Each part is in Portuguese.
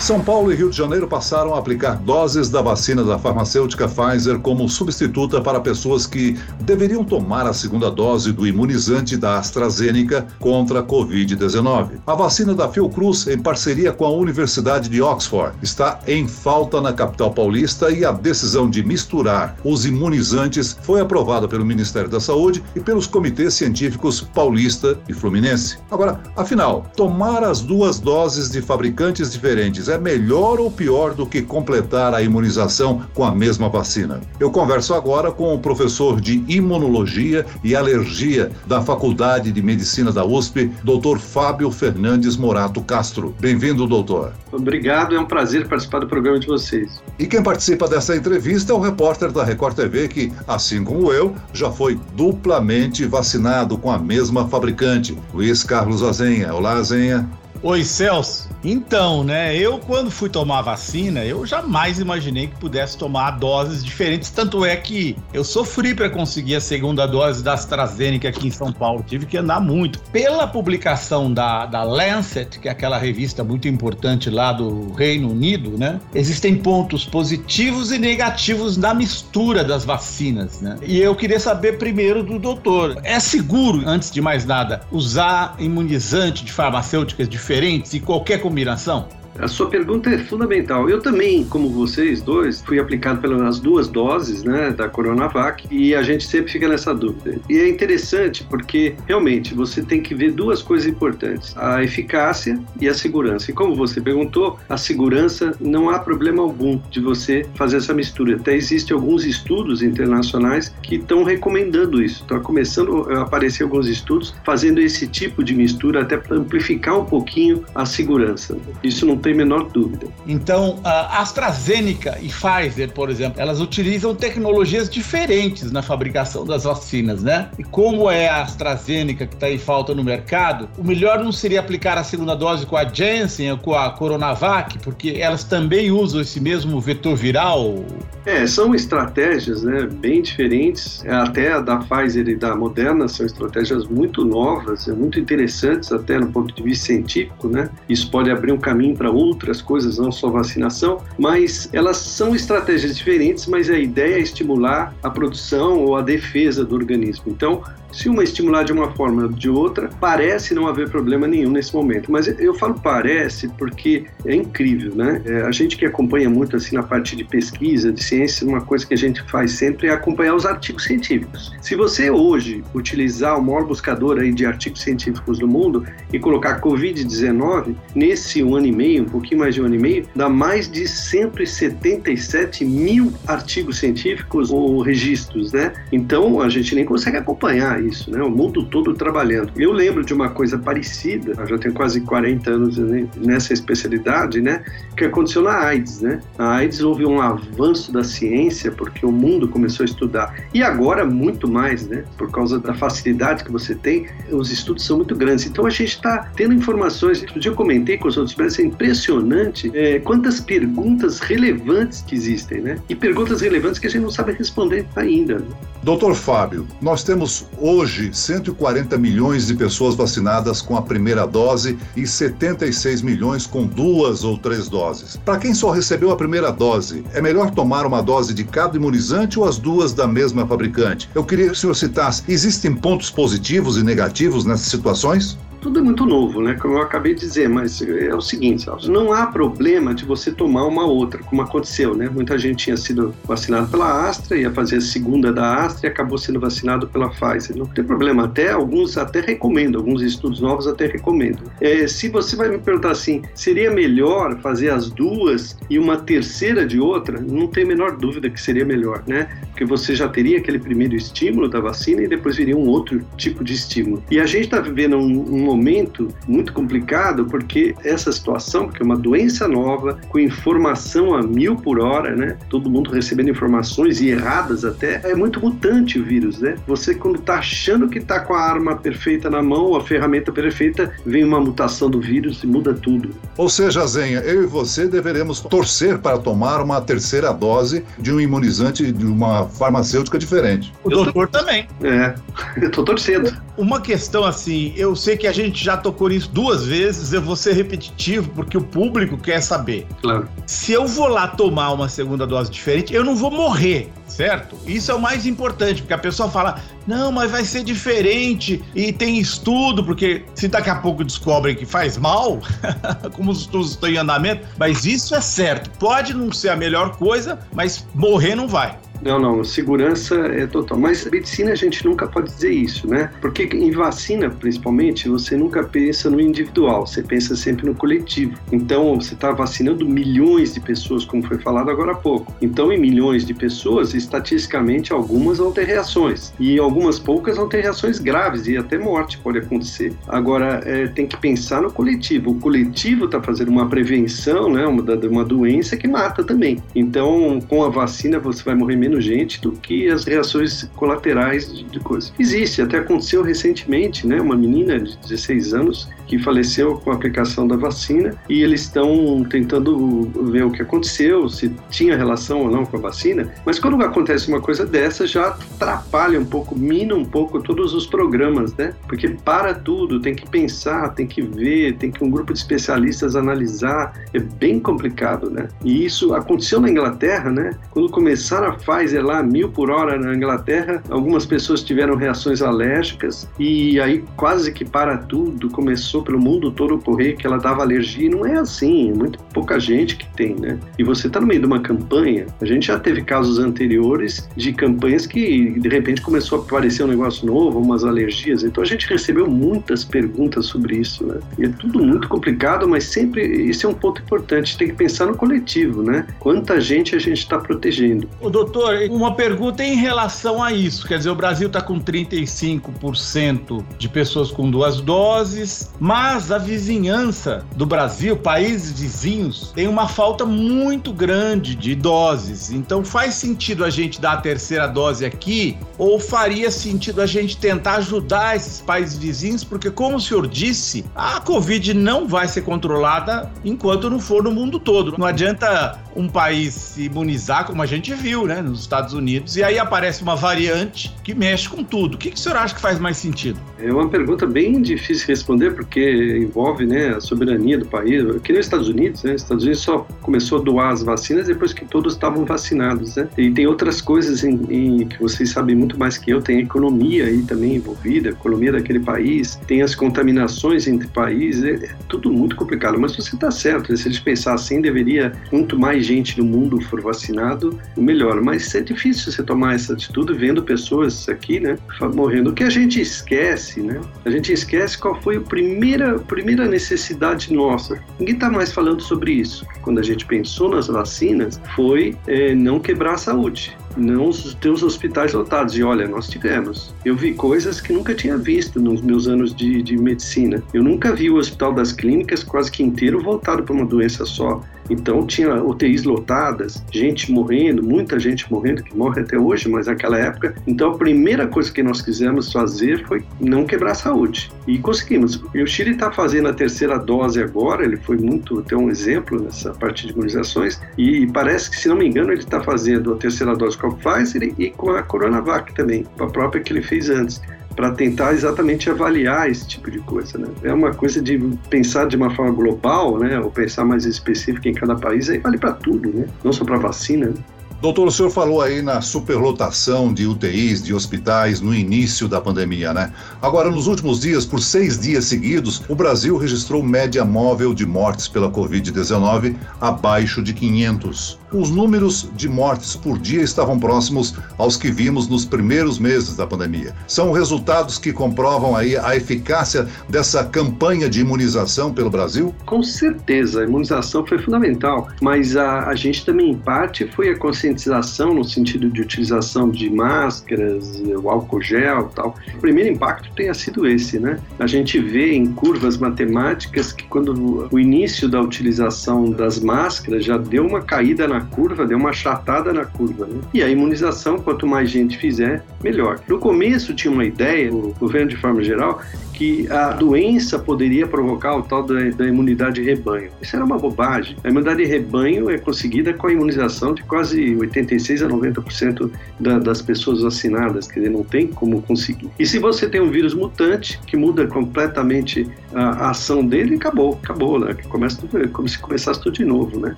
São Paulo e Rio de Janeiro passaram a aplicar doses da vacina da farmacêutica Pfizer como substituta para pessoas que deveriam tomar a segunda dose do imunizante da AstraZeneca contra a Covid-19. A vacina da Fiocruz, em parceria com a Universidade de Oxford, está em falta na capital paulista e a decisão de misturar os imunizantes foi aprovada pelo Ministério da Saúde e pelos comitês científicos paulista e fluminense. Agora, afinal, tomar as duas doses de fabricantes diferentes é melhor ou pior do que completar a imunização com a mesma vacina? Eu converso agora com o professor de Imunologia e Alergia da Faculdade de Medicina da USP, Dr. Fábio Fernandes Morato Castro. Bem-vindo, doutor. Obrigado, é um prazer participar do programa de vocês. E quem participa dessa entrevista é o repórter da Record TV que, assim como eu, já foi duplamente vacinado com a mesma fabricante, Luiz Carlos Azenha. Olá, Azenha. Oi, Celso. Então, né, eu quando fui tomar a vacina, eu jamais imaginei que pudesse tomar doses diferentes, tanto é que eu sofri para conseguir a segunda dose da AstraZeneca aqui em São Paulo, tive que andar muito. Pela publicação da, da Lancet, que é aquela revista muito importante lá do Reino Unido, né, existem pontos positivos e negativos na mistura das vacinas, né? E eu queria saber primeiro do doutor, é seguro, antes de mais nada, usar imunizante de farmacêuticas diferentes e qualquer combinação? A sua pergunta é fundamental. Eu também, como vocês dois, fui aplicado pelas duas doses né, da Coronavac e a gente sempre fica nessa dúvida. E é interessante porque realmente você tem que ver duas coisas importantes: a eficácia e a segurança. E como você perguntou, a segurança não há problema algum de você fazer essa mistura. Até existem alguns estudos internacionais que estão recomendando isso. Está começando a aparecer alguns estudos fazendo esse tipo de mistura até para amplificar um pouquinho a segurança. Isso não tem tem menor dúvida. Então, a AstraZeneca e Pfizer, por exemplo, elas utilizam tecnologias diferentes na fabricação das vacinas, né? E como é a AstraZeneca que está em falta no mercado, o melhor não seria aplicar a segunda dose com a Janssen ou com a Coronavac, porque elas também usam esse mesmo vetor viral? É, são estratégias né, bem diferentes. Até a da Pfizer e da Moderna são estratégias muito novas, muito interessantes até no ponto de vista científico, né? Isso pode abrir um caminho para outras coisas, não só vacinação, mas elas são estratégias diferentes, mas a ideia é estimular a produção ou a defesa do organismo. Então, se uma estimular de uma forma ou de outra, parece não haver problema nenhum nesse momento. Mas eu falo parece porque é incrível, né? É, a gente que acompanha muito assim na parte de pesquisa, de ciência, uma coisa que a gente faz sempre é acompanhar os artigos científicos. Se você hoje utilizar o maior buscador aí de artigos científicos do mundo e colocar Covid-19, nesse um ano e meio, um pouquinho mais de um ano e meio, dá mais de 177 mil artigos científicos ou registros, né? Então a gente nem consegue acompanhar isso, né? O mundo todo trabalhando. Eu lembro de uma coisa parecida, já tenho quase 40 anos nessa especialidade, né? Que aconteceu na AIDS, né? A AIDS houve um avanço da ciência porque o mundo começou a estudar. E agora muito mais, né? Por causa da facilidade que você tem, os estudos são muito grandes. Então a gente está tendo informações. Outro dia eu comentei com os outros, parece impressionante é, quantas perguntas relevantes que existem, né? E perguntas relevantes que a gente não sabe responder ainda. Né? Doutor Fábio, nós temos hoje 140 milhões de pessoas vacinadas com a primeira dose e 76 milhões com duas ou três doses. Para quem só recebeu a primeira dose, é melhor tomar uma dose de cada imunizante ou as duas da mesma fabricante? Eu queria que o senhor citasse: existem pontos positivos e negativos nessas situações? Tudo é muito novo, né? Como eu acabei de dizer, mas é o seguinte, não há problema de você tomar uma outra, como aconteceu, né? Muita gente tinha sido vacinado pela Astra, ia fazer a segunda da Astra e acabou sendo vacinado pela Pfizer. Não tem problema, até alguns até recomendam, alguns estudos novos até recomendam. É, se você vai me perguntar assim, seria melhor fazer as duas e uma terceira de outra? Não tem a menor dúvida que seria melhor, né? Porque você já teria aquele primeiro estímulo da vacina e depois viria um outro tipo de estímulo. E a gente está vivendo um, um momento muito complicado porque essa situação, porque é uma doença nova, com informação a mil por hora, né? Todo mundo recebendo informações e erradas até, é muito mutante o vírus, né? Você quando está achando que está com a arma perfeita na mão, a ferramenta perfeita, vem uma mutação do vírus e muda tudo. Ou seja, Zenha, eu e você deveremos torcer para tomar uma terceira dose de um imunizante de uma farmacêutica diferente. O doutor também. É, eu tô torcendo. Uma questão assim, eu sei que a gente já tocou nisso duas vezes, eu vou ser repetitivo porque o público quer saber. Claro. Se eu vou lá tomar uma segunda dose diferente, eu não vou morrer, certo? Isso é o mais importante, porque a pessoa fala: não, mas vai ser diferente e tem estudo, porque se daqui a pouco descobrem que faz mal, como os estudos estão em andamento, mas isso é certo. Pode não ser a melhor coisa, mas morrer não vai. Não, não, segurança é total. Mas medicina a gente nunca pode dizer isso, né? Porque em vacina, principalmente, você nunca pensa no individual, você pensa sempre no coletivo. Então, você está vacinando milhões de pessoas, como foi falado agora há pouco. Então, em milhões de pessoas, estatisticamente, algumas vão ter reações. E algumas poucas vão ter reações graves e até morte pode acontecer. Agora, é, tem que pensar no coletivo. O coletivo está fazendo uma prevenção, né? Uma, uma doença que mata também. Então, com a vacina, você vai morrer menos menos gente do que as reações colaterais de, de coisas. Existe, até aconteceu recentemente, né, uma menina de 16 anos que faleceu com a aplicação da vacina e eles estão tentando ver o que aconteceu, se tinha relação ou não com a vacina. Mas quando acontece uma coisa dessa, já atrapalha um pouco, mina um pouco todos os programas, né? Porque para tudo, tem que pensar, tem que ver, tem que um grupo de especialistas analisar. É bem complicado, né? E isso aconteceu na Inglaterra, né? Quando começaram a lá, mil por hora na Inglaterra, algumas pessoas tiveram reações alérgicas e aí quase que para tudo começou pelo mundo todo correr que ela dava alergia, e não é assim, é muito pouca gente que tem, né? E você está no meio de uma campanha, a gente já teve casos anteriores de campanhas que de repente começou a aparecer um negócio novo, umas alergias, então a gente recebeu muitas perguntas sobre isso, né? E é tudo muito complicado, mas sempre isso é um ponto importante, tem que pensar no coletivo, né? Quanta gente a gente está protegendo. O doutor, uma pergunta em relação a isso, quer dizer, o Brasil está com 35% de pessoas com duas doses, mas a vizinhança do Brasil, países vizinhos, tem uma falta muito grande de doses. Então faz sentido a gente dar a terceira dose aqui ou faria sentido a gente tentar ajudar esses países vizinhos? Porque, como o senhor disse, a Covid não vai ser controlada enquanto não for no mundo todo. Não adianta um país se imunizar, como a gente viu, né, nos Estados Unidos, e aí aparece uma variante que mexe com tudo. O que, que o senhor acha que faz mais sentido? É uma pergunta bem difícil de responder, porque envolve né, a soberania do país. Que nem os Estados Unidos, né? Os Estados Unidos só começou a doar as vacinas depois que todos estavam vacinados, né? E tem outras coisas em, em, que vocês sabem muito mais que eu. Tem a economia aí também envolvida, a economia daquele país, tem as contaminações entre países, é, é tudo muito complicado. Mas você está certo, se a gente pensar assim, deveria muito mais gente no mundo for vacinado, melhor. Mas é difícil você tomar essa atitude vendo pessoas aqui, né, morrendo. O que a gente esquece, né? A gente esquece qual foi a primeira, primeira necessidade nossa. Ninguém está mais falando sobre isso. Quando a gente pensou nas vacinas, foi é, não quebrar a saúde não os hospitais lotados. E olha, nós tivemos. Eu vi coisas que nunca tinha visto nos meus anos de, de medicina. Eu nunca vi o Hospital das Clínicas quase que inteiro voltado para uma doença só. Então tinha UTIs lotadas, gente morrendo, muita gente morrendo, que morre até hoje, mas naquela época. Então a primeira coisa que nós quisemos fazer foi não quebrar a saúde. E conseguimos. E o Chile está fazendo a terceira dose agora, ele foi muito, até um exemplo nessa parte de imunizações, e parece que, se não me engano, ele está fazendo a terceira dose com a Pfizer e com a Coronavac também, a própria que ele fez antes para tentar exatamente avaliar esse tipo de coisa, né? É uma coisa de pensar de uma forma global, né? Ou pensar mais específica em cada país, aí vale para tudo, né? Não só para vacina. Né? Doutor, o senhor falou aí na superlotação de UTIs, de hospitais, no início da pandemia, né? Agora, nos últimos dias, por seis dias seguidos, o Brasil registrou média móvel de mortes pela Covid-19 abaixo de 500. Os números de mortes por dia estavam próximos aos que vimos nos primeiros meses da pandemia. São resultados que comprovam aí a eficácia dessa campanha de imunização pelo Brasil? Com certeza, a imunização foi fundamental, mas a, a gente também, em parte, foi a conscientização no sentido de utilização de máscaras, o álcool gel tal. O primeiro impacto tenha sido esse, né? A gente vê em curvas matemáticas que quando o início da utilização das máscaras já deu uma caída na curva, deu uma achatada na curva, né? E a imunização, quanto mais gente fizer, melhor. No começo tinha uma ideia, o governo de forma geral, que a doença poderia provocar o tal da, da, imunidade rebanho. Isso era uma bobagem. A imunidade rebanho é conseguida com a imunização de quase 86 a 90% da, das pessoas vacinadas, quer dizer, não tem como conseguir. E se você tem um vírus mutante que muda completamente a, a ação dele, acabou, acabou, né? Começa tudo, como se começasse tudo de novo, né?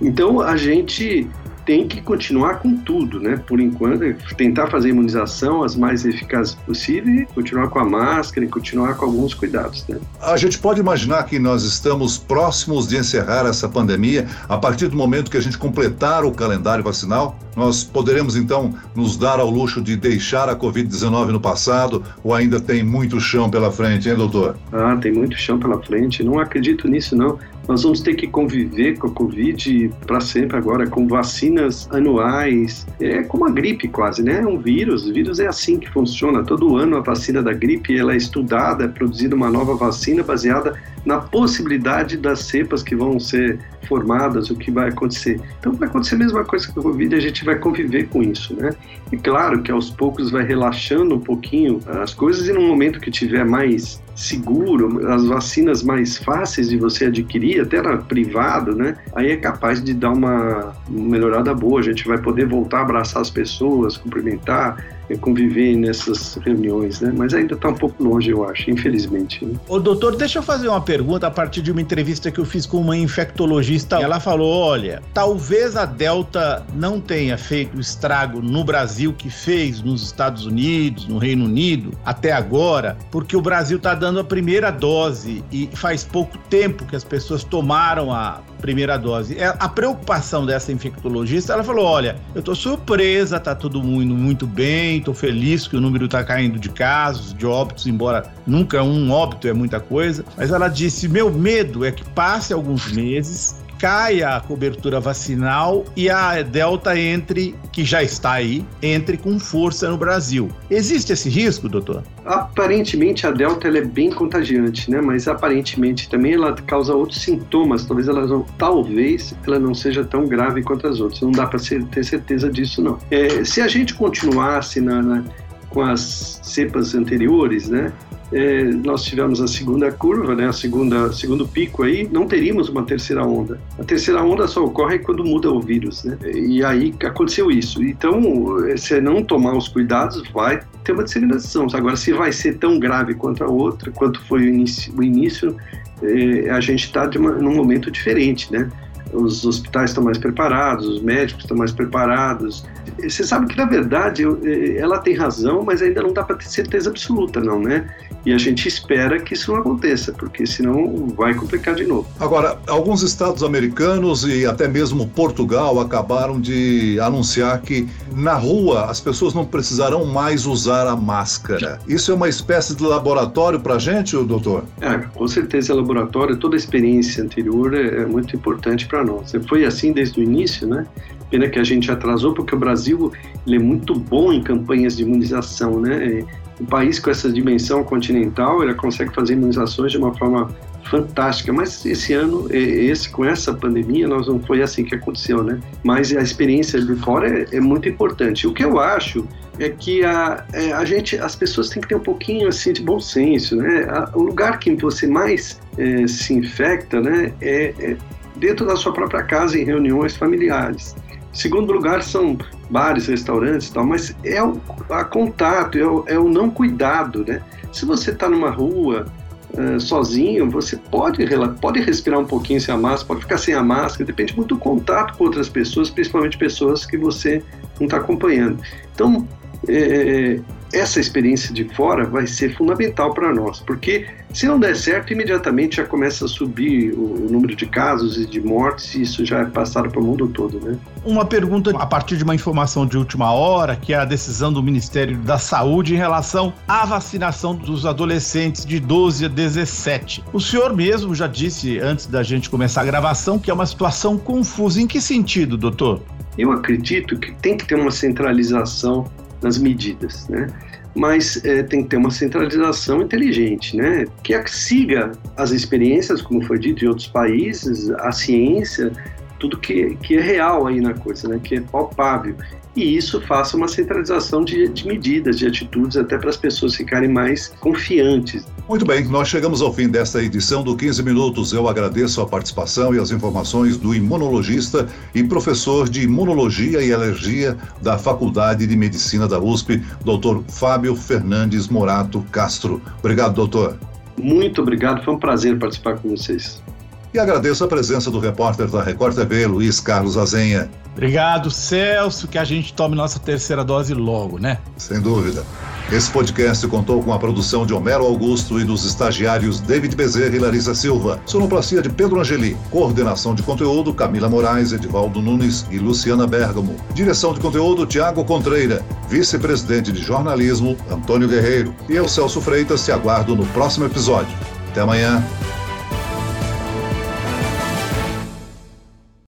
Então a gente tem que continuar com tudo, né? Por enquanto, tentar fazer a imunização as mais eficazes possíveis, continuar com a máscara e continuar com alguns cuidados, né? A gente pode imaginar que nós estamos próximos de encerrar essa pandemia a partir do momento que a gente completar o calendário vacinal? Nós poderemos então nos dar ao luxo de deixar a Covid-19 no passado ou ainda tem muito chão pela frente, hein, doutor? Ah, tem muito chão pela frente. Não acredito nisso, não. Nós vamos ter que conviver com a Covid para sempre agora, com vacinas anuais. É como a gripe quase, né? É um vírus. O vírus é assim que funciona. Todo ano a vacina da gripe ela é estudada, é produzida uma nova vacina baseada na possibilidade das cepas que vão ser formadas, o que vai acontecer. Então vai acontecer a mesma coisa com a Covid, a gente vai conviver com isso, né? E claro que aos poucos vai relaxando um pouquinho as coisas e no momento que tiver mais seguro, as vacinas mais fáceis de você adquirir, até na privado, né? Aí é capaz de dar uma melhorada boa, a gente vai poder voltar a abraçar as pessoas, cumprimentar, conviver nessas reuniões, né? Mas ainda está um pouco longe, eu acho, infelizmente. Né? Ô, doutor, deixa eu fazer uma pergunta a partir de uma entrevista que eu fiz com uma infectologista. Ela falou: olha, talvez a Delta não tenha feito o estrago no Brasil que fez nos Estados Unidos, no Reino Unido, até agora, porque o Brasil está dando a primeira dose e faz pouco tempo que as pessoas tomaram a primeira dose. É, a preocupação dessa infectologista, ela falou: olha, eu tô surpresa, tá tudo muito, muito bem, tô feliz que o número tá caindo de casos, de óbitos, embora nunca um óbito é muita coisa. Mas ela disse: meu medo é que passe alguns meses caia a cobertura vacinal e a Delta entre, que já está aí, entre com força no Brasil. Existe esse risco, doutor? Aparentemente a Delta é bem contagiante, né? Mas aparentemente também ela causa outros sintomas. Talvez ela não, talvez ela não seja tão grave quanto as outras. Não dá para ter certeza disso não. É, se a gente continuasse na, na com as cepas anteriores, né? É, nós tivemos a segunda curva, né, a segunda segundo pico aí, não teríamos uma terceira onda. A terceira onda só ocorre quando muda o vírus, né? E aí aconteceu isso. Então, se não tomar os cuidados, vai ter uma disseminação. Agora, se vai ser tão grave quanto a outra, quanto foi o início, o início é, a gente está num momento diferente, né? os hospitais estão mais preparados, os médicos estão mais preparados. Você sabe que, na verdade, eh, ela tem razão, mas ainda não dá para ter certeza absoluta, não, né? E a gente espera que isso não aconteça, porque senão vai complicar de novo. Agora, alguns estados americanos e até mesmo Portugal acabaram de anunciar que na rua as pessoas não precisarão mais usar a máscara. Isso é uma espécie de laboratório para a gente, doutor? É, com certeza é laboratório. Toda a experiência anterior é, é muito importante para nós. Foi assim desde o início, né? Pena que a gente atrasou, porque o Brasil ele é muito bom em campanhas de imunização, né? Um país com essa dimensão continental, ele consegue fazer imunizações de uma forma fantástica, mas esse ano, esse com essa pandemia, nós não foi assim que aconteceu, né? Mas a experiência de fora é, é muito importante. O que eu acho é que a, é, a gente, as pessoas têm que ter um pouquinho assim de bom senso, né? O lugar que você mais é, se infecta, né, é, é dentro da sua própria casa em reuniões familiares. Segundo lugar são bares, restaurantes e tal, mas é o a contato, é o, é o não cuidado, né? Se você está numa rua uh, sozinho, você pode, pode respirar um pouquinho sem a máscara, pode ficar sem a máscara, depende muito do contato com outras pessoas, principalmente pessoas que você não está acompanhando. Então, é, essa experiência de fora vai ser fundamental para nós, porque se não der certo, imediatamente já começa a subir o, número de casos e de mortes, e isso já é passado para o mundo todo, né? Uma pergunta a partir de uma informação de última hora, que é a decisão do Ministério da Saúde em relação à vacinação dos adolescentes de 12 a 17. O senhor mesmo já disse antes da gente começar a gravação que é uma situação confusa. Em que sentido, doutor? Eu acredito que tem que ter uma centralização nas medidas, né? Mas é, tem que ter uma centralização inteligente, né? Que siga as experiências, como foi dito em outros países, a ciência, tudo que, que é real aí na coisa, né? Que é palpável e isso faça uma centralização de, de medidas, de atitudes, até para as pessoas ficarem mais confiantes. Muito bem, nós chegamos ao fim desta edição do 15 Minutos. Eu agradeço a participação e as informações do imunologista e professor de imunologia e alergia da Faculdade de Medicina da USP, doutor Fábio Fernandes Morato Castro. Obrigado, doutor. Muito obrigado, foi um prazer participar com vocês. E agradeço a presença do repórter da Record TV, Luiz Carlos Azenha. Obrigado, Celso, que a gente tome nossa terceira dose logo, né? Sem dúvida. Esse podcast contou com a produção de Homero Augusto e dos estagiários David Bezerra e Larissa Silva. Sonoplastia de Pedro Angeli. Coordenação de conteúdo Camila Moraes, Edivaldo Nunes e Luciana Bergamo. Direção de conteúdo Tiago Contreira. Vice-presidente de jornalismo Antônio Guerreiro. E eu, Celso Freitas, te aguardo no próximo episódio. Até amanhã.